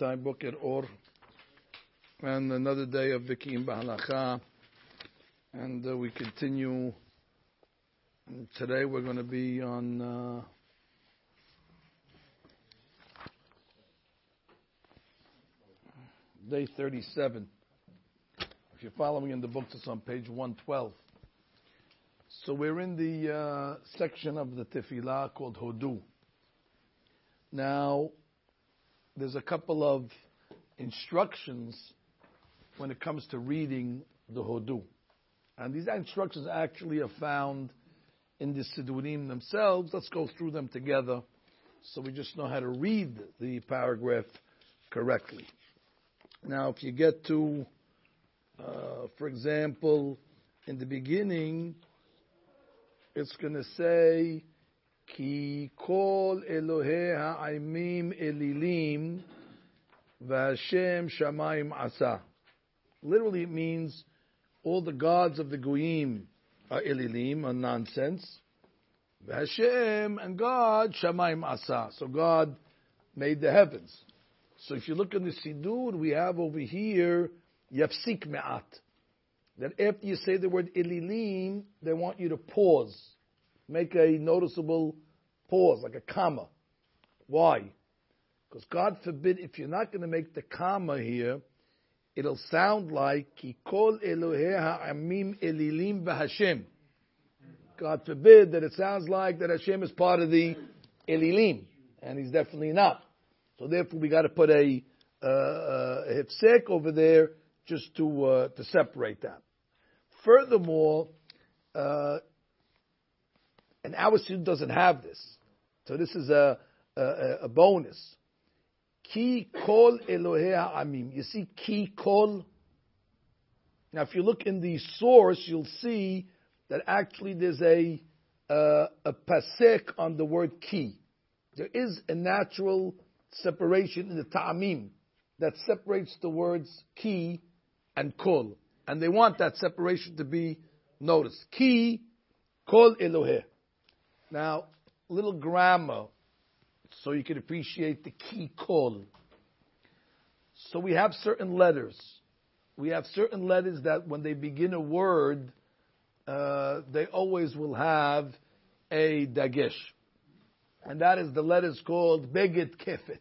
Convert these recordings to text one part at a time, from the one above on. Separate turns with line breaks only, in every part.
time book at Or, and another day of Bekiim Bahalacha, and uh, we continue. And today we're going to be on. Uh, Day 37. If you're following in the books, it's on page 112. So we're in the uh, section of the tefillah called Hodu. Now, there's a couple of instructions when it comes to reading the Hodu. And these instructions actually are found in the Sidurim themselves. Let's go through them together so we just know how to read the paragraph correctly. Now, if you get to, uh, for example, in the beginning, it's going to say, Ki kol Elohe ha'aimim elilim v'Hashem shamayim asa. Literally, it means all the gods of the goyim are elilim, are nonsense. Hashem and God shamayim asa. So God made the heavens. So if you look in the Siddur, we have over here yafsik me'at. That after you say the word elilim, they want you to pause. Make a noticeable pause, like a comma. Why? Because God forbid, if you're not going to make the comma here, it'll sound like Ki kol Elohei ha'amim elilim v'Hashem. God forbid that it sounds like that Hashem is part of the elilim, and He's definitely not. So therefore, we got to put a, uh, a hifsek over there just to uh, to separate that. Furthermore, uh, and our student doesn't have this, so this is a a, a bonus. Ki kol Elohei Amim. You see, ki kol. Now, if you look in the source, you'll see that actually there's a uh, a pasek on the word ki. There is a natural separation in the ta'amim that separates the words ki and kol. And they want that separation to be noticed. Ki, kol Eloheh. Now, little grammar, so you can appreciate the key kol. So we have certain letters. We have certain letters that when they begin a word, uh, they always will have a dagesh and that is the letters called Begit Kefet.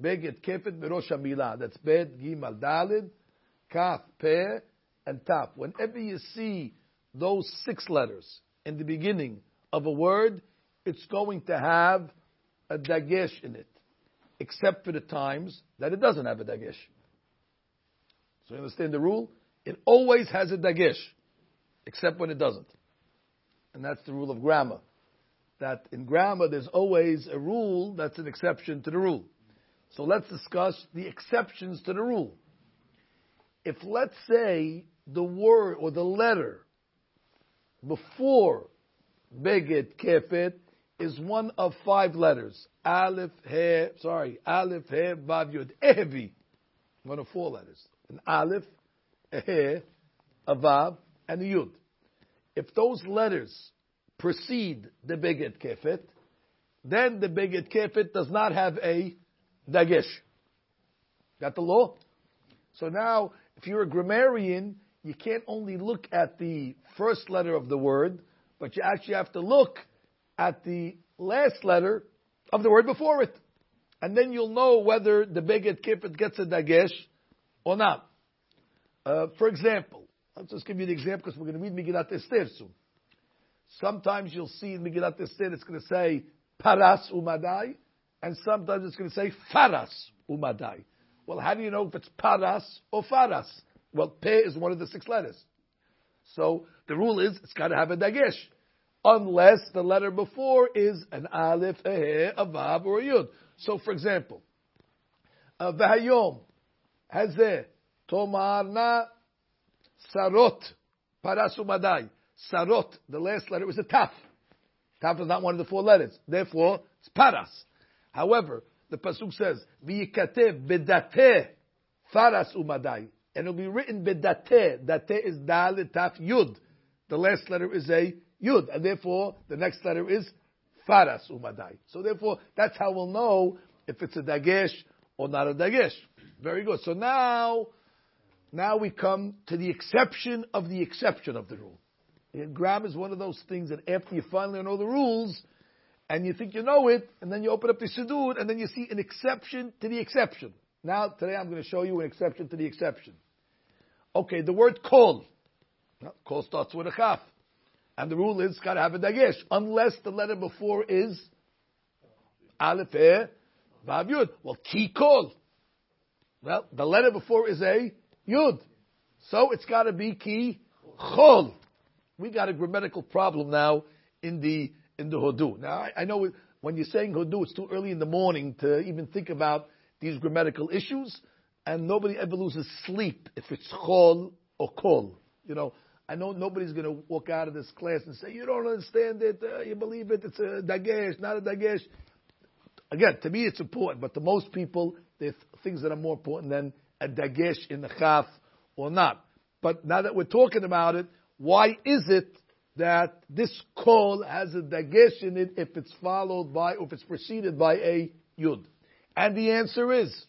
Begit Kefet Mirosh. That's Bet, Gimal, Dalid, Kaf, Pe, and Tap. Whenever you see those six letters in the beginning of a word, it's going to have a dagesh in it, except for the times that it doesn't have a dagesh. So you understand the rule? It always has a dagesh, except when it doesn't. And that's the rule of grammar that in grammar there's always a rule that's an exception to the rule. So let's discuss the exceptions to the rule. If let's say the word or the letter before Begit Kefet is one of five letters. Aleph, He, sorry, Aleph, He, Vav, Yud, Ehevi. One of four letters. An Aleph, a He, a Vav, and a Yud. If those letters precede the Begit Kefet, then the Begit Kefet does not have a Dagesh. Got the law? So now, if you're a grammarian, you can't only look at the first letter of the word, but you actually have to look at the last letter of the word before it. And then you'll know whether the Begit Kefet gets a Dagesh or not. Uh, for example, I'll just give you an example because we're going to read Megillat Esther soon. Sometimes you'll see in Megillat Esther it's going to say paras umadai, and sometimes it's going to say faras umadai. Well, how do you know if it's paras or faras? Well, pe is one of the six letters. So the rule is it's got to have a dagesh, unless the letter before is an aleph, a he, a vav, or a yud. So, for example, v'hayom hazeh tomarna sarot paras umadai. Sarot, the last letter was a taf. Taf is not one of the four letters. Therefore, it's paras. However, the pasuk says, "V'yikatev bedate faras umadai," and it'll be written bedate. Date is dalet taf yud. The last letter is a yud, and therefore the next letter is faras umadai. So therefore, that's how we'll know if it's a dagesh or not a dagesh. Very good. So now, now we come to the exception of the exception of the rule. Grammar is one of those things that after you finally know the rules, and you think you know it, and then you open up the Siddur, and then you see an exception to the exception. Now, today I'm going to show you an exception to the exception. Okay, the word kol. Kol starts with a chaf. And the rule is, got to have a dagesh, unless the letter before is aleph, eh, vav, yud. Well, ki kol. Well, the letter before is a yud. So it's got to be ki chol. We got a grammatical problem now in the in the Hodu. Now, I, I know when you're saying Hodu, it's too early in the morning to even think about these grammatical issues, and nobody ever loses sleep if it's chol or kol. You know, I know nobody's going to walk out of this class and say, you don't understand it, uh, you believe it, it's a dagesh, not a dagesh. Again, to me it's important, but to most people, there's things that are more important than a dagesh in the chaf or not. But now that we're talking about it, why is it that this call has a dagesh in it if it's followed by, or if it's preceded by a yud? And the answer is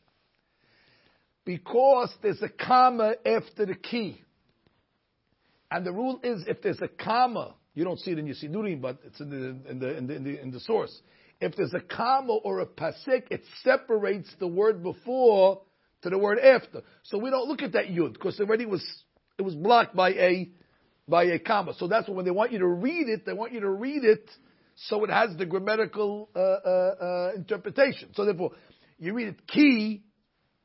because there's a comma after the key. And the rule is if there's a comma, you don't see it in your Sidurim, but it's in the, in the, in the, in the, in the source. If there's a comma or a pasik, it separates the word before to the word after. So we don't look at that yud because already was it was blocked by a by a comma. So that's when they want you to read it, they want you to read it so it has the grammatical uh, uh, uh, interpretation. So therefore, you read it ki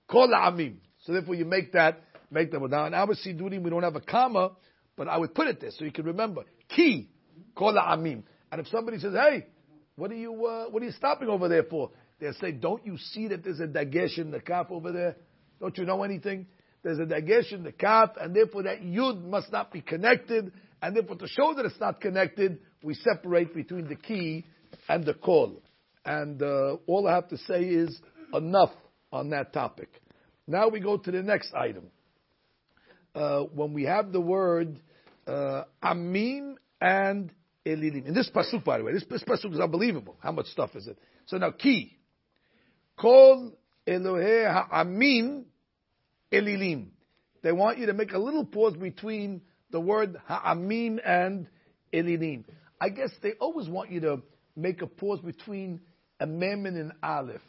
kol amim. So therefore, you make that make that. Now in our sidurim we don't have a comma, but I would put it there so you can remember ki kol amim. And if somebody says, "Hey, what are you uh, what are you stopping over there for?" They'll say, "Don't you see that there's a dagesh in the kaf over there? Don't you know anything?" There's a dagesh in the kaf, and therefore that yud must not be connected, and therefore to show that it's not connected, we separate between the key and the call. And uh, all I have to say is enough on that topic. Now we go to the next item. Uh, when we have the word uh, amim and elilim. In this pasuk, by the way, this, this pasuk is unbelievable. How much stuff is it? So now, key. Kol Elohe ha'amim elilim. They want you to make a little pause between the word ha'amim and elilim. I guess they always want you to make a pause between a mem and an aleph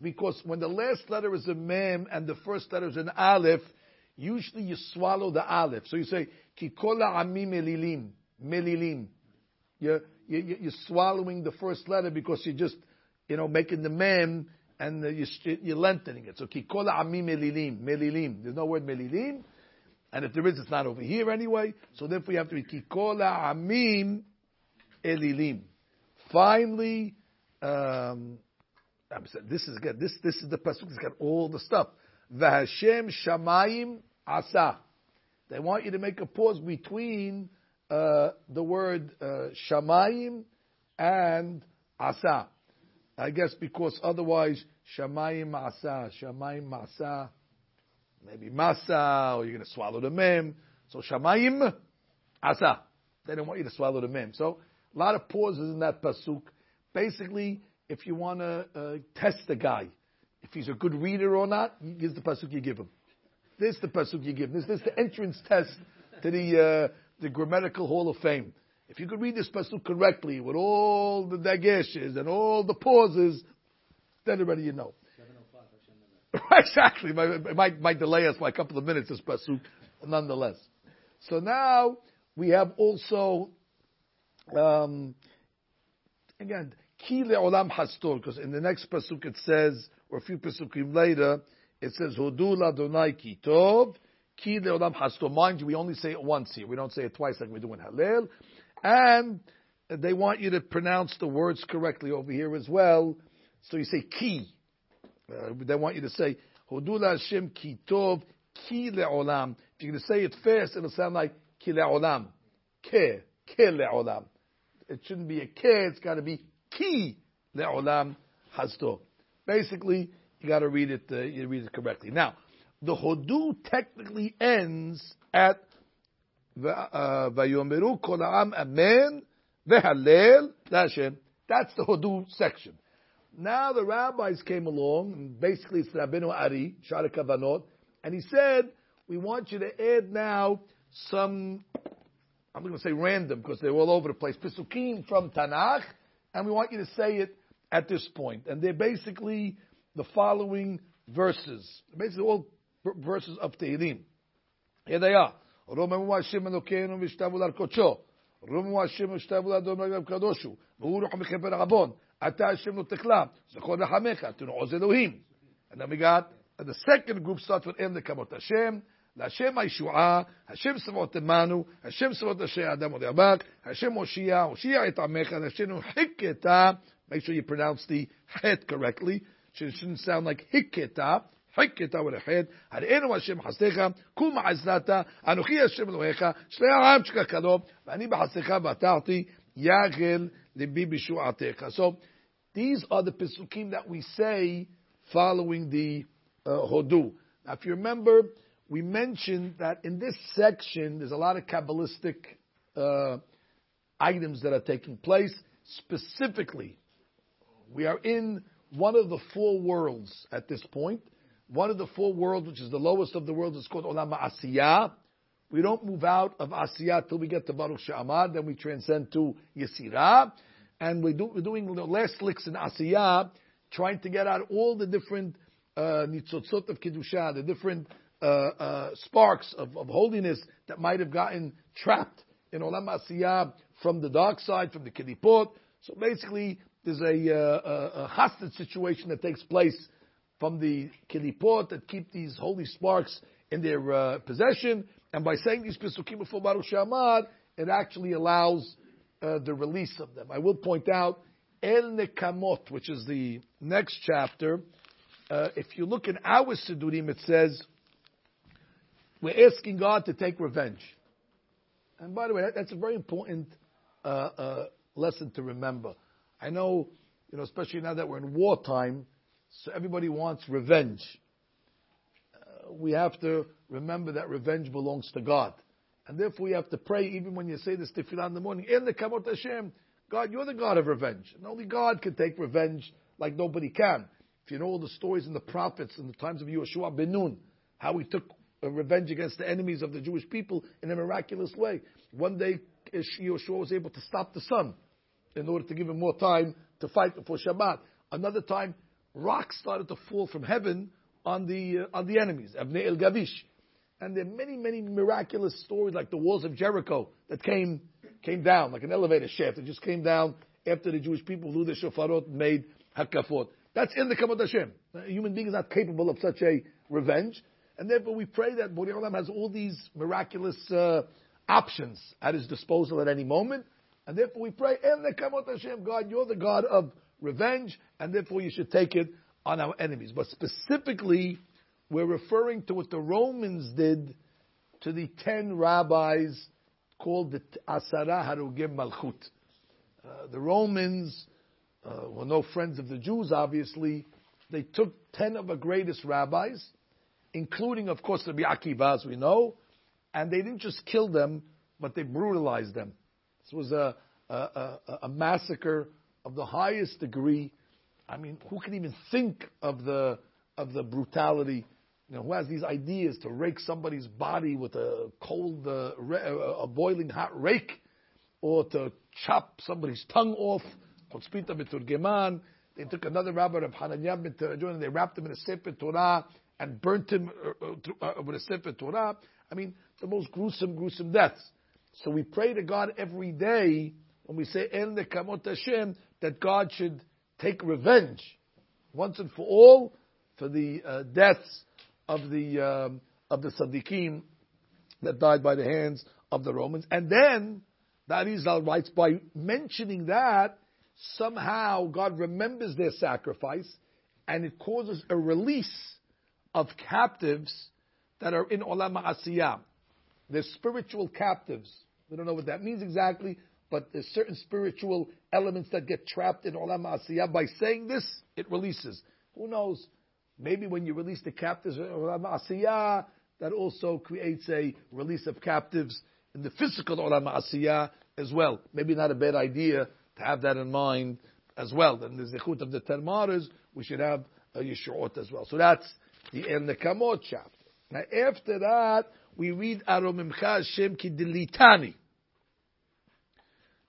because when the last letter is a mem and the first letter is an aleph, usually you swallow the aleph. So you say, Kikola ami melilim, melilim. You're, you, you're swallowing the first letter because you're just, you know, making the mem and you're, you're lengthening it. So Kikola ami melilim, melilim. There's no word melilim. And if there is, it's not over here anyway. So therefore you have to be Kikola amim elilim. Finally, um, this is again, this, this is the pasuk that's got all the stuff. V'Hashem shamayim asa. They want you to make a pause between uh, the word uh, shamayim and asa. I guess because otherwise shamayim asa, shamayim asa, maybe masa, or you're going to swallow the mem. So shamayim asa. They don't want you to swallow the mem. So a lot of pauses in that pasuk. Basically, if you want to uh, test the guy, if he's a good reader or not, here's the pasuk you give him. This is the pasuk you give him. This, this is the entrance test to the uh, the grammatical hall of fame. If you could read this pasuk correctly with all the dageshes and all the pauses, then already you know. exactly. It might, might delay us by a couple of minutes, this pasuk, nonetheless. So now we have also, um, again, Ki le'olam hastor, because in the next pasuk it says, or a few pasukim later, it says, Hudu ladonai ki tov, ki le'olam hastor. Mind you, we only say it once here. We don't say it twice like we do in Hallel. And they want you to pronounce the words correctly over here as well. So you say ki. Uh, they want you to say, Hudu Hashem ki tov, ki le'olam. If you're going to say it fast, it'll sound like ki le'olam. Ke, ke le'olam. It shouldn't be a ke, it's got to be ki le'olam hasto. Basically, you got to read it. Uh, you read it correctly. Now, the hodu technically ends at vayomeru kol amen vehalel Hashem. That's the hodu section. Now the rabbis came along, and basically it's Rabbeinu Ari, Shara Kavanot, and he said, we want you to add now some, I'm going to say random because they're all over the place, Pesukim from Tanakh, and we want you to say it at this point. And they're basically the following verses. Basically all verses of Tehillim. Here they are. רוממו השם אלוקינו ושתבו להרכוצ'ו. רוממו השם ושתבו לאדון רגב קדושו. והוא רוחם מכפר עוון. אתה השם לא תכלה. זכור לחמך. תנו עוז אלוהים. And then we got the second group starts with em nekamot Hashem. להשם הישועה, השם צבאות עמנו, השם צבאות אשר האדם עוד ירבק, השם הושיע, הושיע את עמך, השם חיקתה, Make sure you pronounce the het correctly. It shouldn't sound like hiketa. Hiketa with a het. Hare'enu Hashem hasecha, kuma azlata, anochi Hashem lohecha, shlei ha'am shkakalo, v'ani b'hasecha v'atarti, yagel libi b'shu'atecha. So, these are the pesukim that we say following the uh, hodu. Now, if you remember, we mentioned that in this section there's a lot of kabbalistic uh, items that are taking place, specifically we are in one of the four worlds at this point. One of the four worlds, which is the lowest of the worlds, is called Olam Asiyah. We don't move out of Asiyah till we get to Baruch She'amar, then we transcend to Yesirah. And we do, we're doing the last licks in Asiyah, trying to get out all the different uh, nitzotzot of Kiddusha, the different uh, uh, sparks of, of, holiness that might have gotten trapped in Olam Asiyah from the dark side, from the Kilipot. So basically, there's a, uh, a, a hostage situation that takes place from the Kilipot that keep these holy sparks in their uh, possession. And by saying these Pesukim before Baruch She'amar, it actually allows uh, the release of them. I will point out El Nekamot, which is the next chapter. Uh, if you look in our Sidurim, it says, we're asking God to take revenge. And by the way, that's a very important uh, uh, lesson to remember. I know, you know, especially now that we're in wartime, so everybody wants revenge. Uh, we have to remember that revenge belongs to God. And therefore we have to pray even when you say this tefillah in the morning, in the Kamot Hashem, God, you're the God of revenge. And only God can take revenge like nobody can. If you know all the stories in the prophets in the times of Yeshua ben Nun, how he took revenge against the enemies of the Jewish people in a miraculous way. One day, Yeshua was able to stop the sun in order to give him more time to fight before Shabbat. Another time, rocks started to fall from heaven on the uh, on the enemies, Avnei El Gavish. And there are many, many miraculous stories like the walls of Jericho that came came down, like an elevator shaft. It just came down after the Jewish people blew the shofarot and made hakafot. That's in the Kamad Hashem. A human being is not capable of such a revenge. And therefore we pray that Borei Olam has all these miraculous uh, options at his disposal at any moment. And therefore we pray, El Nekamot Hashem, God, you're the God of revenge, and therefore you should take it on our enemies. But specifically, we're referring to what the Romans did to the ten rabbis called the Asara Harugim Malchut. Uh, the Romans uh, were no friends of the Jews, obviously. They took ten of the greatest rabbis, including, of course, Rabbi Akiva, as we know, and they didn't just kill them, but they brutalized them. This was a, a, a, a massacre of the highest degree. I mean, who can even think of the of the brutality? You know, who has these ideas to rake somebody's body with a cold, uh, a boiling hot rake, or to chop somebody's tongue off? They took another rabbi of Hananiah and they wrapped him in a sefer Torah and burnt him uh, uh, uh, with a sefer Torah. I mean, the most gruesome, gruesome deaths. So we pray to God every day when we say El Nekamot Hashem that God should take revenge once and for all for the uh, deaths of the um, of the Sadiqim that died by the hands of the Romans. And then the Arizal writes by mentioning that somehow God remembers their sacrifice and it causes a release of captives that are in Olam Asiyah. They're spiritual captives we don't know what that means exactly, but there's certain spiritual elements that get trapped in Olam Asiyah. By saying this, it releases. Who knows? Maybe when you release the captives in Olam Asiyah, that also creates a release of captives in the physical Olam Asiyah as well. Maybe not a bad idea to have that in mind as well. And the zechut of the Termaras, we should have a Yeshuot as well. So that's the end the Kamot chapter. Now after that, we read Aromimcha Hashem Kidilitani.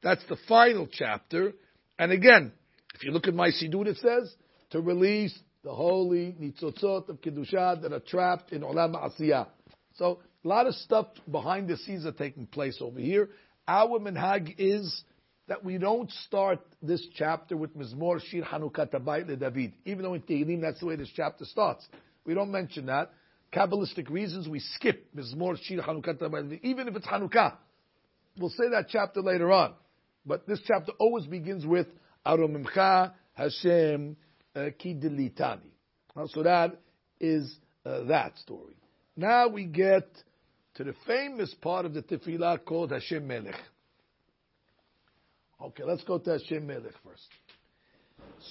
That's the final chapter. And again, if you look at my Siddur, it says to release the holy nitzotzot of Kiddushat that are trapped in Olam Asiyah. So a lot of stuff behind the scenes are taking place over here. Our minhag is that we don't start this chapter with Mizmor Shir Hanukkah Tabayit David, even though in Tehillim that's the way this chapter starts. We don't mention that. Kabbalistic reasons, we skip Mizmor Shir Hanukkah even if it's Hanukkah. We'll say that chapter later on. But this chapter always begins with Aromimcha Hashem uh, Ki So that is uh, that story. Now we get to the famous part of the tefillah called Hashem Melech. Okay, let's go to Hashem Melech first.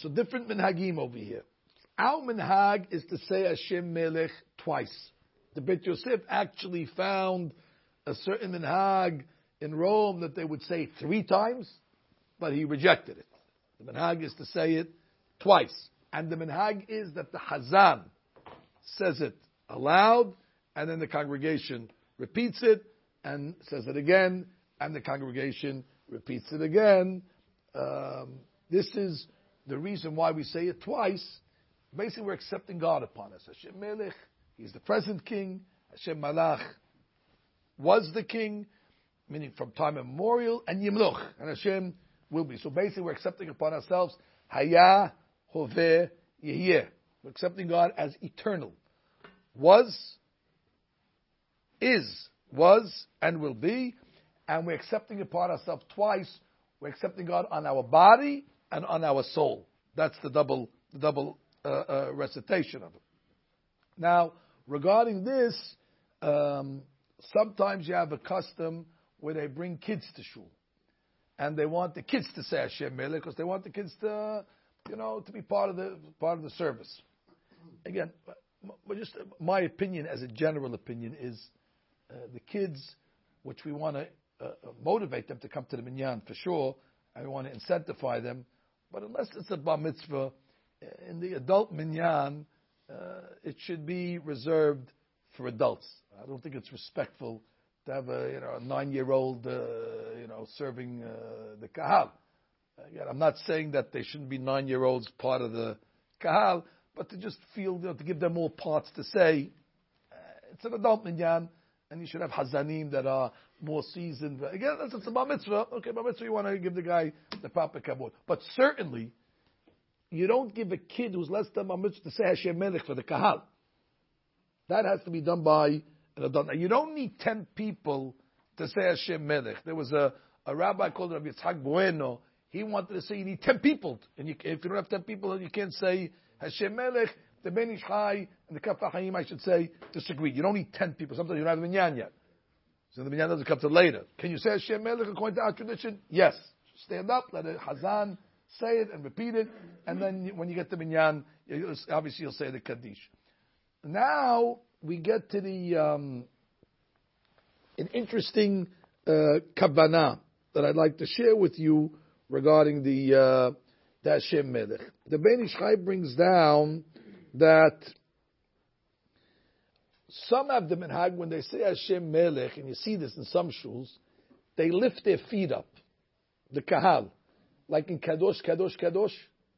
So different minhagim over here. Our minhag is to say Hashem Melech twice. The Bet Yosef actually found a certain minhag in Rome that they would say three times, but he rejected it. The minhag is to say it twice. And the minhag is that the Hazan says it aloud, and then the congregation repeats it and says it again, and the congregation repeats it again. Um, this is the reason why we say it twice. Basically, we're accepting God upon us. Hashem Melech, He's the present king. Hashem Malach was the king, meaning from time immemorial, and Yimloch, and Hashem will be. So basically, we're accepting upon ourselves Haya, Hove, Yehyeh. We're accepting God as eternal. Was, is, was, and will be, and we're accepting upon ourselves twice. We're accepting God on our body and on our soul. That's the double, the double uh, uh, recitation of it. Now, regarding this, um, sometimes you have a custom where they bring kids to shul, and they want the kids to say Hashem Melech because they want the kids to, you know, to be part of the part of the service. Again, just my opinion, as a general opinion, is uh, the kids, which we want to uh, uh, motivate them to come to the minyan for sure, and we want to incentivize them. But unless it's a bar mitzvah, in the adult minyan, uh, it should be reserved for adults. I don't think it's respectful to have a you know a nine year old uh, you know serving uh, the kahal. Again, I'm not saying that they shouldn't be nine year olds part of the kahal, but to just feel you know, to give them more parts to say it's an adult minyan, and you should have hazanim that are more seasoned. Again, that's a bar mitzvah. Okay, bar mitzvah, you want to give the guy the proper kabod. But certainly, you don't give a kid who's less than bar mitzvah to say Hashem Melech for the kahal. That has to be done by an adult. You don't need ten people to say Hashem Melech. There was a, a rabbi called Rabbi Yitzhak Bueno. He wanted to say you need ten people, and you, if you don't have ten people, then you can't say Hashem Melech. The Ben Ish Chai and the Kaf HaChaim, I should say, disagree. You don't need ten people. Sometimes you don't have a minyan yet. So the minyan doesn't come to later. Can you say Hashem Melech according to our tradition? Yes. Stand up, let a Hazan say it and repeat it, and then when you get the minyan, obviously you'll say the Kaddish. Now we get to the um, an interesting uh, that I'd like to share with you regarding the uh, the Hashem Melech. The Ben Ish Chai brings down that some have the minhag when they say Hashem Melech, and you see this in some shuls, they lift their feet up, the kahal, like in kadosh, kadosh, kadosh.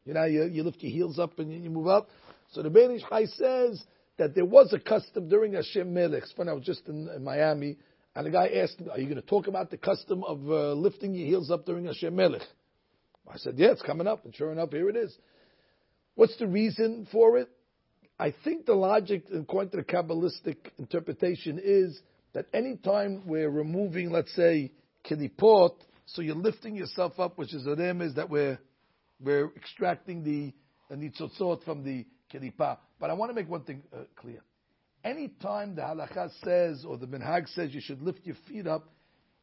You know, you, you lift your heels up and you move up. So the Ben Ish Chai says that there was a custom during Hashem Melech. When I was just in, in Miami, and the guy asked me, "Are you going to talk about the custom of uh, lifting your heels up during Hashem Melech?" I said, "Yeah, it's coming up," and sure enough, here it is. What's the reason for it? I think the logic, according to the Kabbalistic interpretation, is that anytime we're removing, let's say, kilipot, so you're lifting yourself up, which is a is that we're we're extracting the, the nitzotzot from the kilipa. But I want to make one thing uh, clear. Anytime the halakha says or the minhag says you should lift your feet up,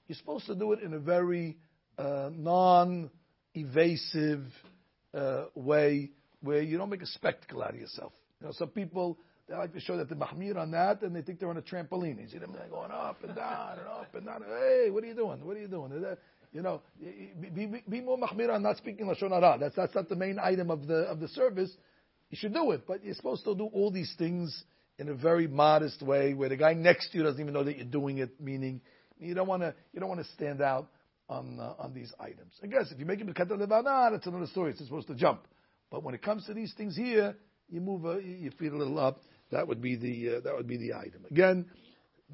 you're supposed to do it in a very uh, non-evasive uh, way where you don't make a spectacle out of yourself. You know, some people they like to show that the mahmir on that, and they think they're on a trampoline. You see them going up and down and up and down. Hey, what are you doing? What are you doing? You know, be, be, be more mahmir on not speaking lashon hara. That's that's not the main item of the of the service. You should do it, but you're supposed to do all these things in a very modest way, where the guy next to you doesn't even know that you're doing it. Meaning, you don't want to you don't want to stand out on uh, on these items. I guess if you make it birkat levana, that's another story. It's supposed to jump. But when it comes to these things here, you move uh, your feet a little up. That would be the uh, that would be the item. Again,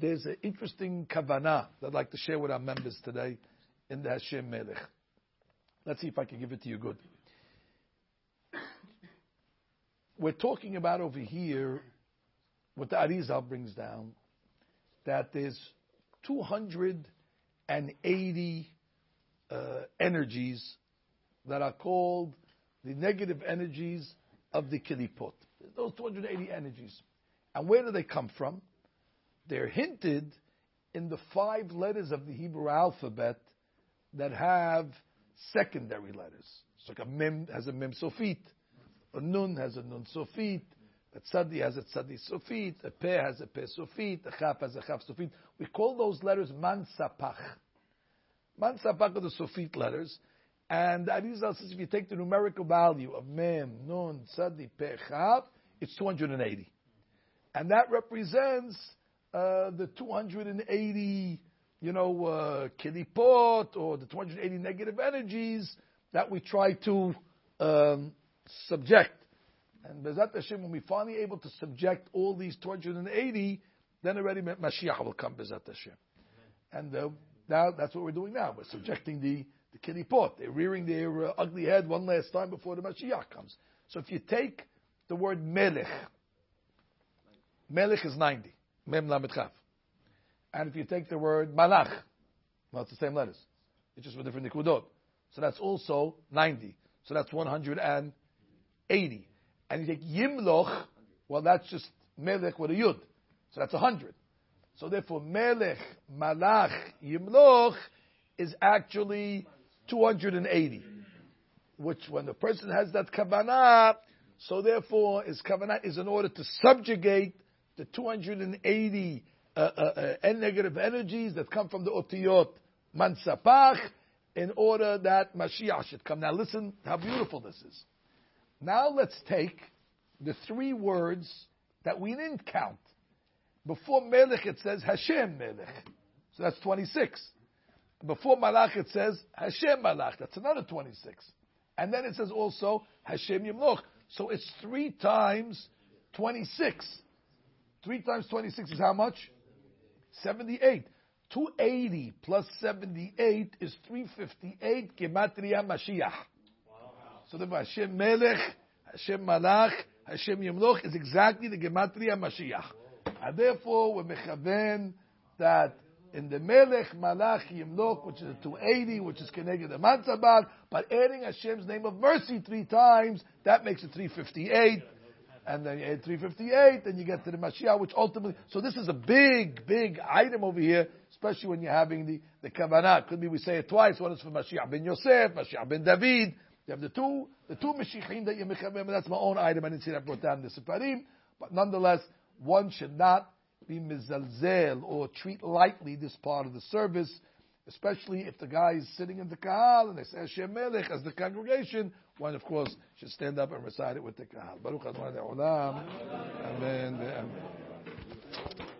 there's an interesting kavanah that I'd like to share with our members today in the Hashem Melech. Let's see if I can give it to you good. We're talking about over here what the Arizal brings down that there's 280 uh, energies that are called the negative energies of the kilipot. Those 280 energies. And where do they come from? They're hinted in the five letters of the Hebrew alphabet that have secondary letters. So like a mem has a mem sofit, a nun has a nun sofit, a tzadi has a tzadi sofit, a pe has a pe sofit, a chaf has a chaf sofit. We call those letters mansapach. Mansapach are the sofit letters. And Arizal says if you take the numerical value of mem, nun, tzadi, pe, chaf, it's 280. And that represents uh, the 280 you know, uh, kilipot or the 280 negative energies that we try to um, subject. And Bezat Hashem, when we finally able to subject all these 280, then already Mashiach will come, Bezat Hashem. And uh, now that's what we're doing now. We're subjecting the, the kilipot. They're rearing their uh, ugly head one last time before the Mashiach comes. So if you take the word melech, melech is 90. Mem lamet chaf. And if you take the word malach, well, it's the same letters. It's just with different nikudot. So that's also 90. So that's 180. And you take yimloch, well, that's just melech with a yud. So that's 100. So therefore, melech, malach, yimloch is actually 280. Which when the person has that kavanah, so therefore his kavanah is in order to subjugate the 280 uh, uh, uh, negative energies that come from the otiyot mansapach in order that Mashiach should come. Now listen how beautiful this is. Now let's take the three words that we didn't count. Before Melech it says Hashem Melech. So that's 26. Before Malach it says Hashem Malach. That's another 26. And then it says also Hashem Yimloch. So it's three times 26. Three times 26 is how much? 78. 280 plus 78 is 358 Gematria Mashiach. So the Hashem Melech, Hashem Malach, Hashem Yemloch is exactly the Gematria Mashiach. And therefore, we're mechaven that in the Melech, Malach, Yemloch, which is a 280, which is Keneged the Matzabat, but adding Hashem's name of mercy three times, that makes it 358 and then you add 358, then you get to the Mashiach, which ultimately, so this is a big, big item over here, especially when you're having the, the Kavanah. Could be we say it twice, one is for Mashiach ben Yosef, Mashiach ben David. You have the two, the two Mashiachim that you mechavim, that's my own item, I didn't see that brought down in the Separim, but nonetheless, one should not be mizalzel or treat lightly this part of the service, especially if the guy is sitting in the kahal and they say Hashem Melech as the congregation, one of course should stand up and recite it with the kahal. Baruch Adonai Amen. Amen.